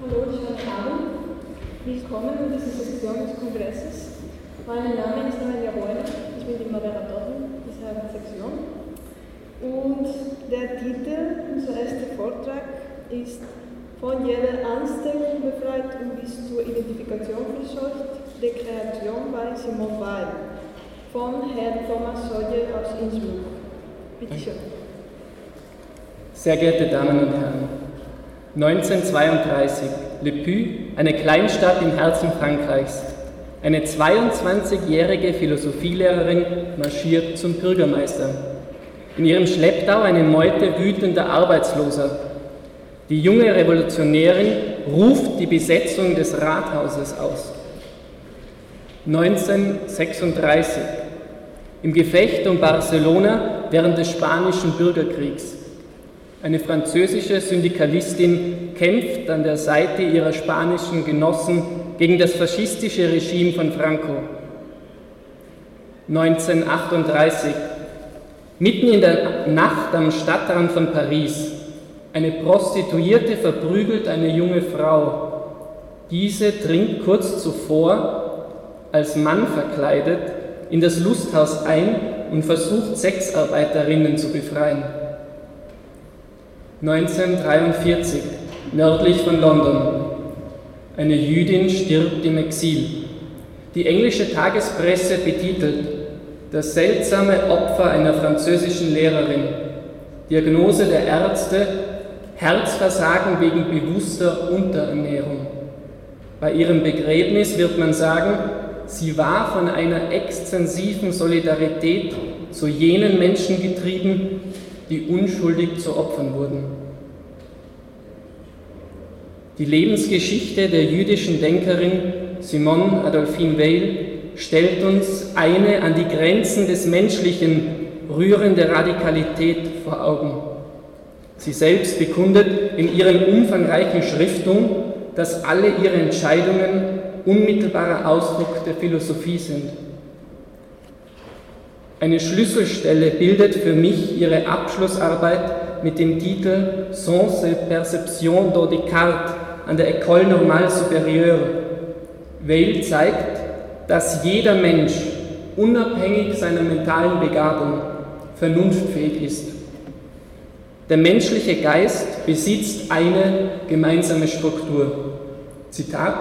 Hallo, schönen Abend. Willkommen in dieser Sektion des Kongresses. Mein Name ist Noelia Boyner, ich bin die Moderatorin dieser Sektion. Und der Titel unseres ersten Vortrag ist Von jeder Ansteckung befreit und bis zur Identifikation verscheucht, Kreation bei Simone Weil von Herrn Thomas Sawyer aus Innsbruck. Bitte schön. Sehr geehrte Damen und Herren, 1932, Le Puy, eine Kleinstadt im Herzen Frankreichs. Eine 22-jährige Philosophielehrerin marschiert zum Bürgermeister. In ihrem Schlepptau eine Meute wütender Arbeitsloser. Die junge Revolutionärin ruft die Besetzung des Rathauses aus. 1936, im Gefecht um Barcelona während des spanischen Bürgerkriegs. Eine französische Syndikalistin kämpft an der Seite ihrer spanischen Genossen gegen das faschistische Regime von Franco. 1938, mitten in der Nacht am Stadtrand von Paris, eine Prostituierte verprügelt eine junge Frau. Diese dringt kurz zuvor, als Mann verkleidet, in das Lusthaus ein und versucht, Sexarbeiterinnen zu befreien. 1943, nördlich von London. Eine Jüdin stirbt im Exil. Die englische Tagespresse betitelt das seltsame Opfer einer französischen Lehrerin. Diagnose der Ärzte Herzversagen wegen bewusster Unterernährung. Bei ihrem Begräbnis wird man sagen, sie war von einer extensiven Solidarität zu jenen Menschen getrieben, die unschuldig zu Opfern wurden. Die Lebensgeschichte der jüdischen Denkerin Simone Adolphine Weil stellt uns eine an die Grenzen des Menschlichen rührende Radikalität vor Augen. Sie selbst bekundet in ihren umfangreichen Schriftung, dass alle ihre Entscheidungen unmittelbarer Ausdruck der Philosophie sind. Eine Schlüsselstelle bildet für mich ihre Abschlussarbeit mit dem Titel Sens et Perception de Descartes an der École Normale Supérieure. Weil zeigt, dass jeder Mensch, unabhängig seiner mentalen Begabung, vernunftfähig ist. Der menschliche Geist besitzt eine gemeinsame Struktur. Zitat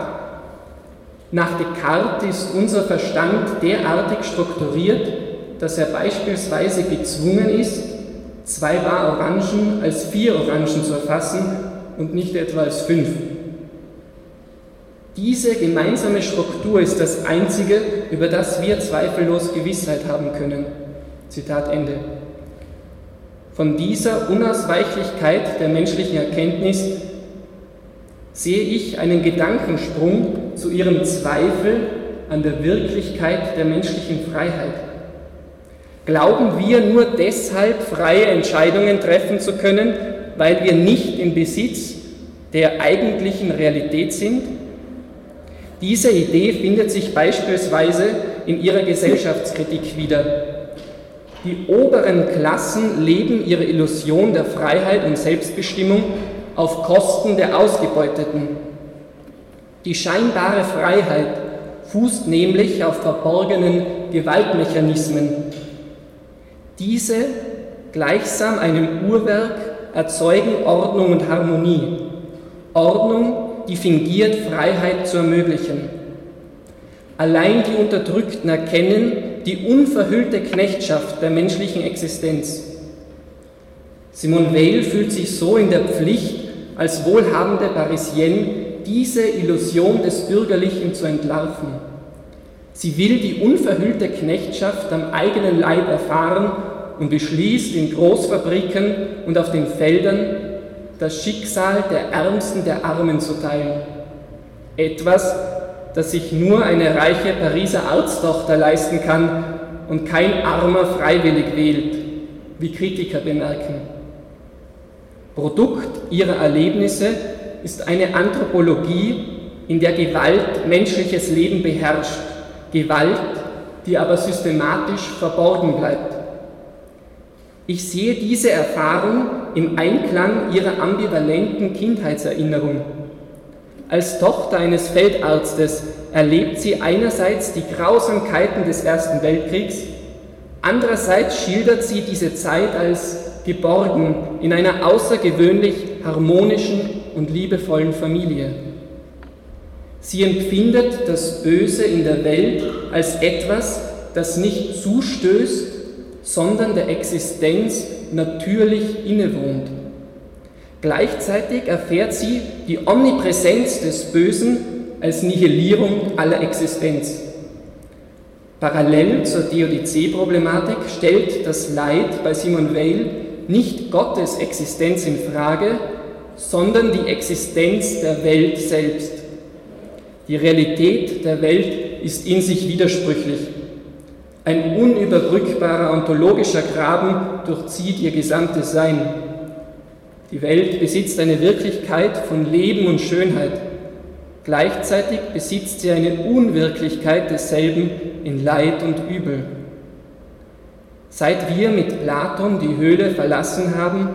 Nach Descartes ist unser Verstand derartig strukturiert, dass er beispielsweise gezwungen ist, zwei Bar Orangen als vier Orangen zu erfassen und nicht etwa als fünf. Diese gemeinsame Struktur ist das Einzige, über das wir zweifellos Gewissheit haben können. Zitat Ende. Von dieser Unausweichlichkeit der menschlichen Erkenntnis sehe ich einen Gedankensprung zu ihrem Zweifel an der Wirklichkeit der menschlichen Freiheit. Glauben wir nur deshalb freie Entscheidungen treffen zu können, weil wir nicht im Besitz der eigentlichen Realität sind? Diese Idee findet sich beispielsweise in ihrer Gesellschaftskritik wieder. Die oberen Klassen leben ihre Illusion der Freiheit und Selbstbestimmung auf Kosten der Ausgebeuteten. Die scheinbare Freiheit fußt nämlich auf verborgenen Gewaltmechanismen, diese, gleichsam einem Uhrwerk, erzeugen Ordnung und Harmonie. Ordnung, die fingiert, Freiheit zu ermöglichen. Allein die Unterdrückten erkennen die unverhüllte Knechtschaft der menschlichen Existenz. Simone Weil fühlt sich so in der Pflicht, als wohlhabende Parisienne diese Illusion des Bürgerlichen zu entlarven. Sie will die unverhüllte Knechtschaft am eigenen Leib erfahren und beschließt, in Großfabriken und auf den Feldern das Schicksal der Ärmsten der Armen zu teilen. Etwas, das sich nur eine reiche Pariser Arzttochter leisten kann und kein Armer freiwillig wählt, wie Kritiker bemerken. Produkt ihrer Erlebnisse ist eine Anthropologie, in der Gewalt menschliches Leben beherrscht, Gewalt, die aber systematisch verborgen bleibt. Ich sehe diese Erfahrung im Einklang ihrer ambivalenten Kindheitserinnerung. Als Tochter eines Feldarztes erlebt sie einerseits die Grausamkeiten des Ersten Weltkriegs, andererseits schildert sie diese Zeit als geborgen in einer außergewöhnlich harmonischen und liebevollen Familie. Sie empfindet das Böse in der Welt als etwas, das nicht zustößt, sondern der Existenz natürlich innewohnt. Gleichzeitig erfährt sie die Omnipräsenz des Bösen als Nihilierung aller Existenz. Parallel zur Theodizee-Problematik stellt das Leid bei Simon Weil nicht Gottes Existenz in Frage, sondern die Existenz der Welt selbst. Die Realität der Welt ist in sich widersprüchlich. Ein unüberbrückbarer ontologischer Graben durchzieht ihr gesamtes Sein. Die Welt besitzt eine Wirklichkeit von Leben und Schönheit. Gleichzeitig besitzt sie eine Unwirklichkeit desselben in Leid und Übel. Seit wir mit Platon die Höhle verlassen haben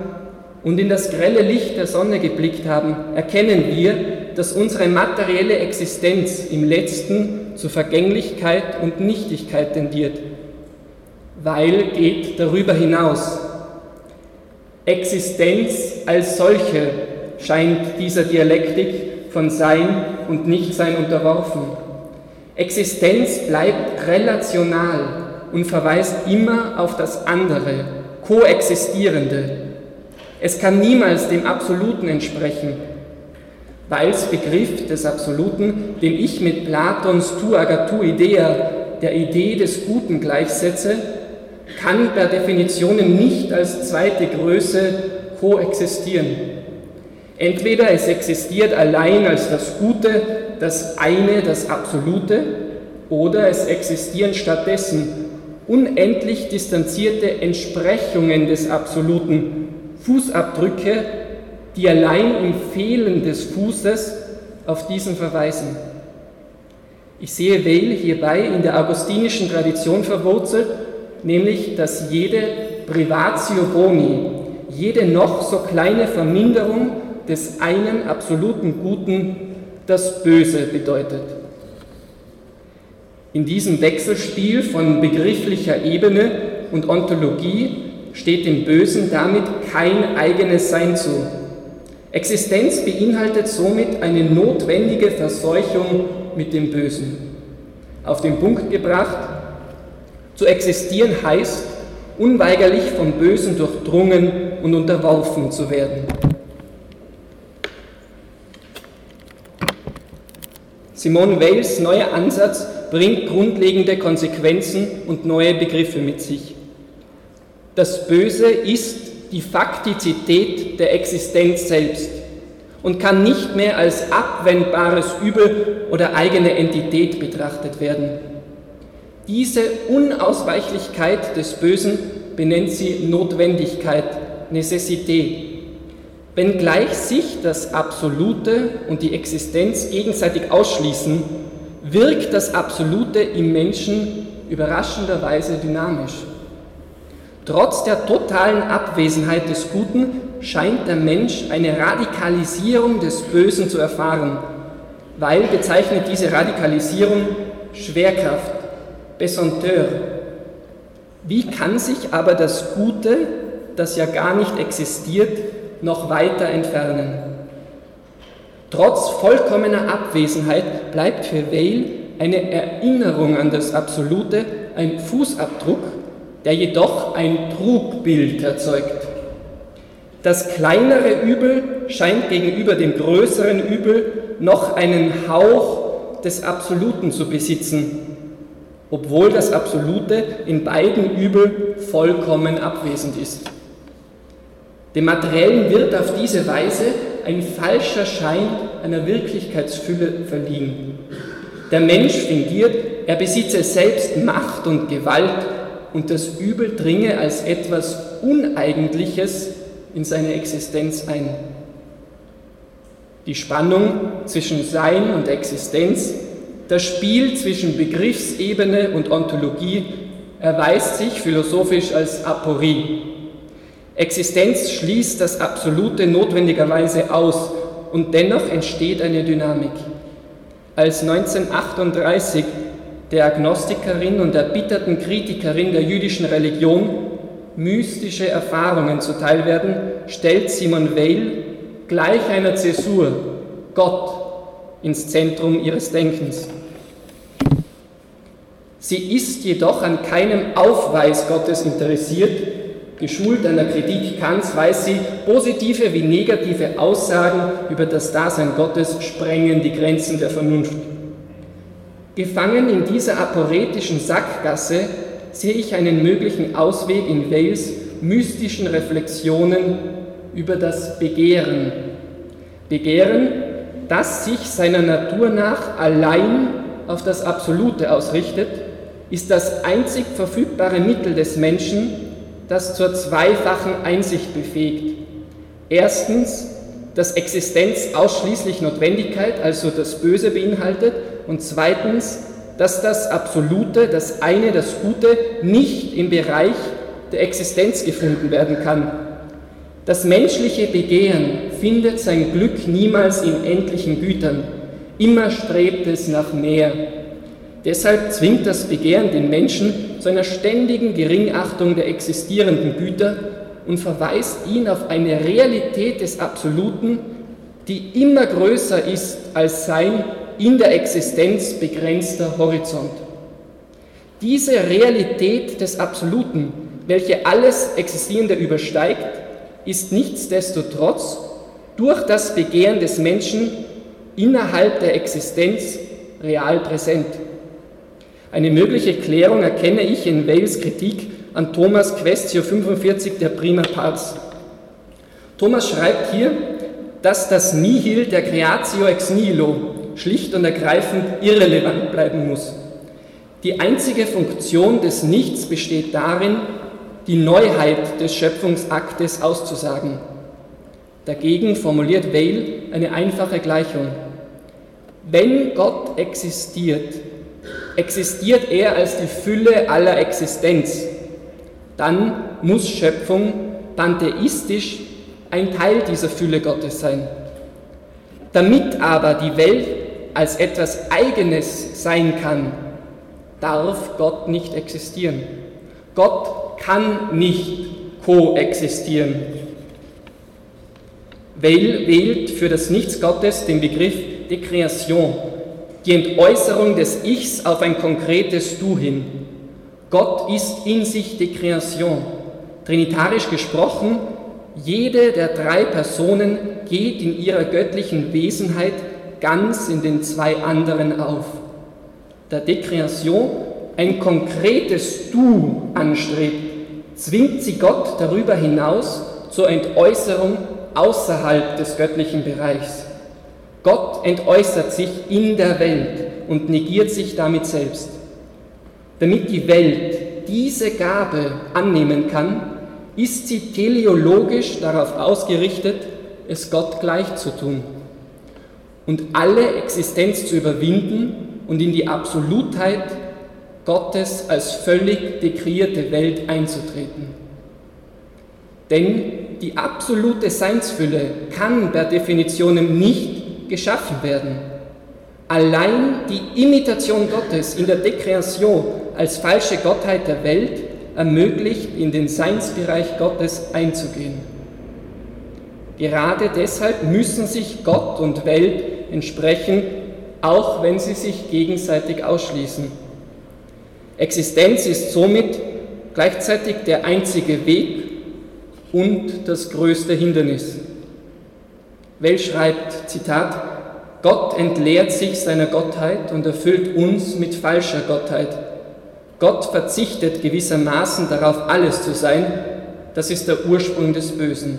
und in das grelle Licht der Sonne geblickt haben, erkennen wir, dass unsere materielle Existenz im letzten zur Vergänglichkeit und Nichtigkeit tendiert. Weil geht darüber hinaus. Existenz als solche scheint dieser Dialektik von Sein und Nichtsein unterworfen. Existenz bleibt relational und verweist immer auf das andere, koexistierende. Es kann niemals dem Absoluten entsprechen. Weils Begriff des Absoluten, den ich mit Platons tu agatu idea, der Idee des Guten gleichsetze, kann per Definition nicht als zweite Größe koexistieren. Entweder es existiert allein als das Gute, das eine, das Absolute, oder es existieren stattdessen unendlich distanzierte Entsprechungen des Absoluten, Fußabdrücke, die allein im Fehlen des Fußes auf diesen verweisen. Ich sehe Weil hierbei in der augustinischen Tradition verwurzelt, nämlich dass jede Privatio Boni, jede noch so kleine Verminderung des einen absoluten Guten das Böse bedeutet. In diesem Wechselspiel von begrifflicher Ebene und Ontologie steht dem Bösen damit kein eigenes Sein zu. Existenz beinhaltet somit eine notwendige Verseuchung mit dem Bösen. Auf den Punkt gebracht, zu existieren heißt, unweigerlich vom Bösen durchdrungen und unterworfen zu werden. Simone Weils neuer Ansatz bringt grundlegende Konsequenzen und neue Begriffe mit sich. Das Böse ist die Faktizität der Existenz selbst und kann nicht mehr als abwendbares Übel oder eigene Entität betrachtet werden. Diese Unausweichlichkeit des Bösen benennt sie Notwendigkeit, Necessität. Wenngleich sich das Absolute und die Existenz gegenseitig ausschließen, wirkt das Absolute im Menschen überraschenderweise dynamisch. Trotz der totalen Abwesenheit des Guten scheint der Mensch eine Radikalisierung des Bösen zu erfahren, weil bezeichnet diese Radikalisierung Schwerkraft, Besanteur. Wie kann sich aber das Gute, das ja gar nicht existiert, noch weiter entfernen? Trotz vollkommener Abwesenheit bleibt für Weil eine Erinnerung an das Absolute ein Fußabdruck, der jedoch ein Trugbild erzeugt. Das kleinere Übel scheint gegenüber dem größeren Übel noch einen Hauch des Absoluten zu besitzen, obwohl das Absolute in beiden Übel vollkommen abwesend ist. Dem Materiellen wird auf diese Weise ein falscher Schein einer Wirklichkeitsfülle verliehen. Der Mensch fingiert, er besitze selbst Macht und Gewalt und das Übel dringe als etwas Uneigentliches in seine Existenz ein. Die Spannung zwischen Sein und Existenz, das Spiel zwischen Begriffsebene und Ontologie erweist sich philosophisch als Aporie. Existenz schließt das Absolute notwendigerweise aus und dennoch entsteht eine Dynamik. Als 1938 der Agnostikerin und erbitterten Kritikerin der jüdischen Religion mystische Erfahrungen zuteil werden, stellt Simon Weil gleich einer Zäsur Gott ins Zentrum ihres Denkens. Sie ist jedoch an keinem Aufweis Gottes interessiert. Geschult an der Kritik Kants weiß sie, positive wie negative Aussagen über das Dasein Gottes sprengen die Grenzen der Vernunft. Gefangen in dieser aporetischen Sackgasse sehe ich einen möglichen Ausweg in Wales mystischen Reflexionen über das Begehren. Begehren, das sich seiner Natur nach allein auf das Absolute ausrichtet, ist das einzig verfügbare Mittel des Menschen, das zur zweifachen Einsicht befähigt. Erstens, dass Existenz ausschließlich Notwendigkeit, also das Böse beinhaltet, und zweitens, dass das Absolute, das eine, das Gute, nicht im Bereich der Existenz gefunden werden kann. Das menschliche Begehren findet sein Glück niemals in endlichen Gütern. Immer strebt es nach mehr. Deshalb zwingt das Begehren den Menschen zu einer ständigen Geringachtung der existierenden Güter und verweist ihn auf eine Realität des Absoluten, die immer größer ist als sein in der Existenz begrenzter Horizont. Diese Realität des Absoluten, welche alles Existierende übersteigt, ist nichtsdestotrotz durch das Begehren des Menschen innerhalb der Existenz real präsent. Eine mögliche Klärung erkenne ich in Wales Kritik an Thomas Questio 45 der Prima Pars. Thomas schreibt hier, dass das Nihil der Creatio ex nihilo schlicht und ergreifend irrelevant bleiben muss. Die einzige Funktion des Nichts besteht darin, die Neuheit des Schöpfungsaktes auszusagen. Dagegen formuliert Weil eine einfache Gleichung. Wenn Gott existiert, existiert er als die Fülle aller Existenz. Dann muss Schöpfung pantheistisch ein Teil dieser Fülle Gottes sein. Damit aber die Welt als etwas Eigenes sein kann, darf Gott nicht existieren. Gott kann nicht koexistieren. Weil wählt für das Nichts Gottes den Begriff de Création, die Entäußerung des Ichs auf ein konkretes Du hin. Gott ist in sich de Création. Trinitarisch gesprochen, jede der drei Personen geht in ihrer göttlichen Wesenheit ganz in den zwei anderen auf. Da Dekreation ein konkretes Du anstrebt, zwingt sie Gott darüber hinaus zur Entäußerung außerhalb des göttlichen Bereichs. Gott entäußert sich in der Welt und negiert sich damit selbst. Damit die Welt diese Gabe annehmen kann, ist sie teleologisch darauf ausgerichtet, es Gott gleich zu tun und alle Existenz zu überwinden und in die Absolutheit Gottes als völlig dekreierte Welt einzutreten. Denn die absolute Seinsfülle kann per Definition nicht geschaffen werden. Allein die Imitation Gottes in der Dekreation als falsche Gottheit der Welt ermöglicht, in den Seinsbereich Gottes einzugehen. Gerade deshalb müssen sich Gott und Welt entsprechen, auch wenn sie sich gegenseitig ausschließen. Existenz ist somit gleichzeitig der einzige Weg und das größte Hindernis. Well schreibt, Zitat, Gott entleert sich seiner Gottheit und erfüllt uns mit falscher Gottheit. Gott verzichtet gewissermaßen darauf, alles zu sein. Das ist der Ursprung des Bösen.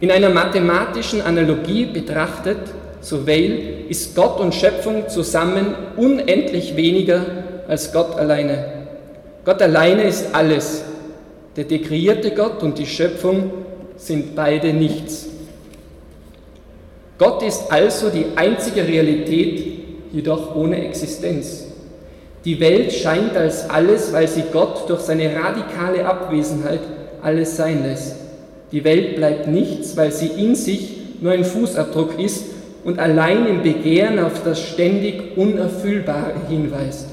In einer mathematischen Analogie betrachtet so Weil, ist Gott und Schöpfung zusammen unendlich weniger als Gott alleine. Gott alleine ist alles. Der dekreierte Gott und die Schöpfung sind beide nichts. Gott ist also die einzige Realität, jedoch ohne Existenz. Die Welt scheint als alles, weil sie Gott durch seine radikale Abwesenheit alles sein lässt. Die Welt bleibt nichts, weil sie in sich nur ein Fußabdruck ist und allein im Begehren auf das ständig Unerfüllbare hinweist.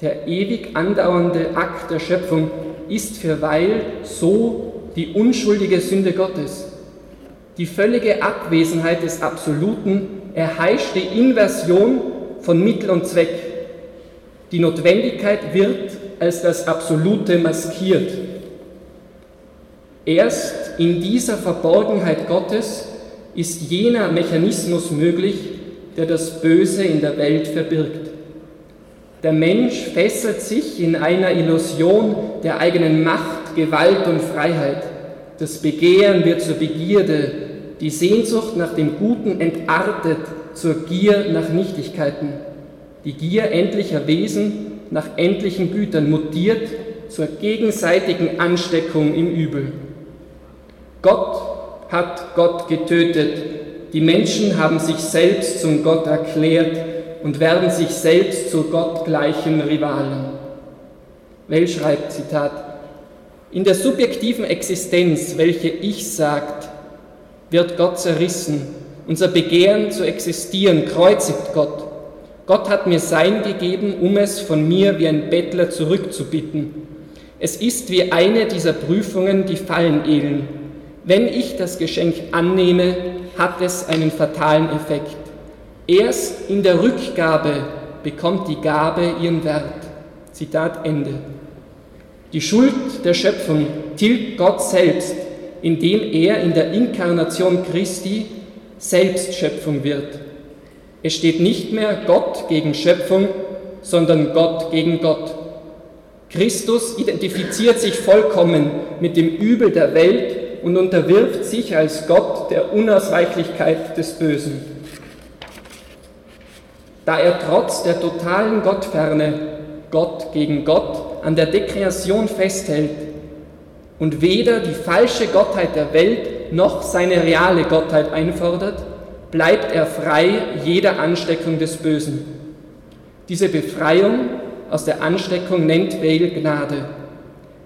Der ewig andauernde Akt der Schöpfung ist für Weil so die unschuldige Sünde Gottes. Die völlige Abwesenheit des Absoluten erheischt die Inversion von Mittel und Zweck. Die Notwendigkeit wird als das Absolute maskiert. Erst in dieser Verborgenheit Gottes ist jener Mechanismus möglich, der das Böse in der Welt verbirgt. Der Mensch fesselt sich in einer Illusion der eigenen Macht, Gewalt und Freiheit. Das Begehren wird zur Begierde, die Sehnsucht nach dem Guten entartet zur Gier nach Nichtigkeiten. Die Gier endlicher Wesen nach endlichen Gütern mutiert zur gegenseitigen Ansteckung im Übel. Gott hat Gott getötet. Die Menschen haben sich selbst zum Gott erklärt und werden sich selbst zu gottgleichen Rivalen. Well schreibt, Zitat, in der subjektiven Existenz, welche ich sagt, wird Gott zerrissen. Unser Begehren zu existieren kreuzigt Gott. Gott hat mir sein gegeben, um es von mir wie ein Bettler zurückzubitten. Es ist wie eine dieser Prüfungen, die Fallen ehlen. Wenn ich das Geschenk annehme, hat es einen fatalen Effekt. Erst in der Rückgabe bekommt die Gabe ihren Wert. Zitat Ende. Die Schuld der Schöpfung tilgt Gott selbst, indem er in der Inkarnation Christi selbst Schöpfung wird. Es steht nicht mehr Gott gegen Schöpfung, sondern Gott gegen Gott. Christus identifiziert sich vollkommen mit dem Übel der Welt und unterwirft sich als Gott der Unausweichlichkeit des Bösen. Da er trotz der totalen Gottferne Gott gegen Gott an der Dekreation festhält und weder die falsche Gottheit der Welt noch seine reale Gottheit einfordert, bleibt er frei jeder Ansteckung des Bösen. Diese Befreiung aus der Ansteckung nennt Weil Gnade.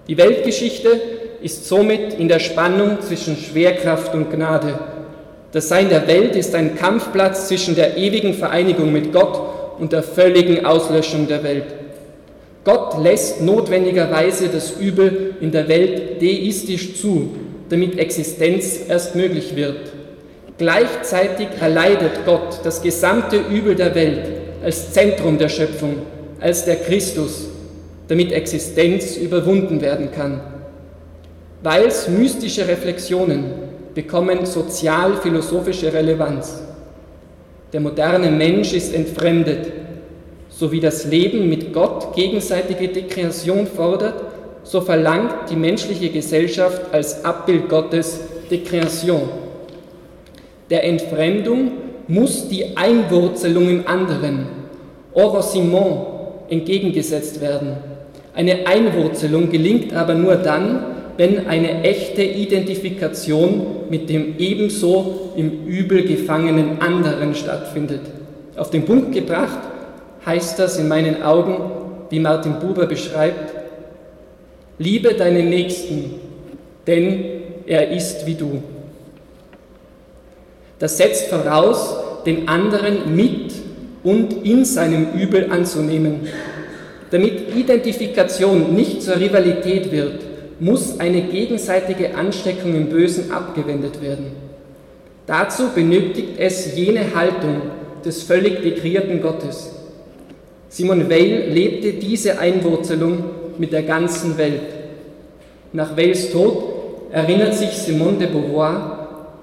Die Weltgeschichte ist somit in der Spannung zwischen Schwerkraft und Gnade. Das Sein der Welt ist ein Kampfplatz zwischen der ewigen Vereinigung mit Gott und der völligen Auslöschung der Welt. Gott lässt notwendigerweise das Übel in der Welt deistisch zu, damit Existenz erst möglich wird. Gleichzeitig erleidet Gott das gesamte Übel der Welt als Zentrum der Schöpfung, als der Christus, damit Existenz überwunden werden kann. Weils mystische Reflexionen bekommen sozial-philosophische Relevanz. Der moderne Mensch ist entfremdet. So wie das Leben mit Gott gegenseitige Dekreation fordert, so verlangt die menschliche Gesellschaft als Abbild Gottes Dekreation. Der Entfremdung muss die Einwurzelung im anderen, Orosiment, entgegengesetzt werden. Eine Einwurzelung gelingt aber nur dann, wenn eine echte Identifikation mit dem ebenso im Übel gefangenen anderen stattfindet. Auf den Punkt gebracht heißt das in meinen Augen, wie Martin Buber beschreibt, liebe deinen Nächsten, denn er ist wie du. Das setzt voraus, den anderen mit und in seinem Übel anzunehmen. Damit Identifikation nicht zur Rivalität wird, muss eine gegenseitige Ansteckung im Bösen abgewendet werden. Dazu benötigt es jene Haltung des völlig dekrierten Gottes. Simon Weil lebte diese Einwurzelung mit der ganzen Welt. Nach Weils Tod erinnert sich Simone de Beauvoir,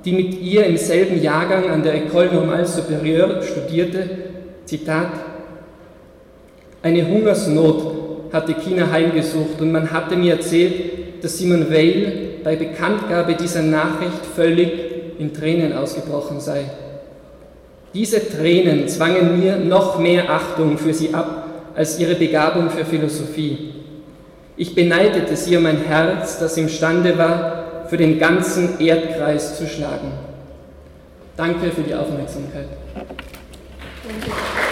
die mit ihr im selben Jahrgang an der École Normale Supérieure studierte, Zitat, eine Hungersnot hatte China heimgesucht und man hatte mir erzählt, dass Simon Weil bei Bekanntgabe dieser Nachricht völlig in Tränen ausgebrochen sei. Diese Tränen zwangen mir noch mehr Achtung für sie ab als ihre Begabung für Philosophie. Ich beneidete sie um ein Herz, das imstande war, für den ganzen Erdkreis zu schlagen. Danke für die Aufmerksamkeit. Danke.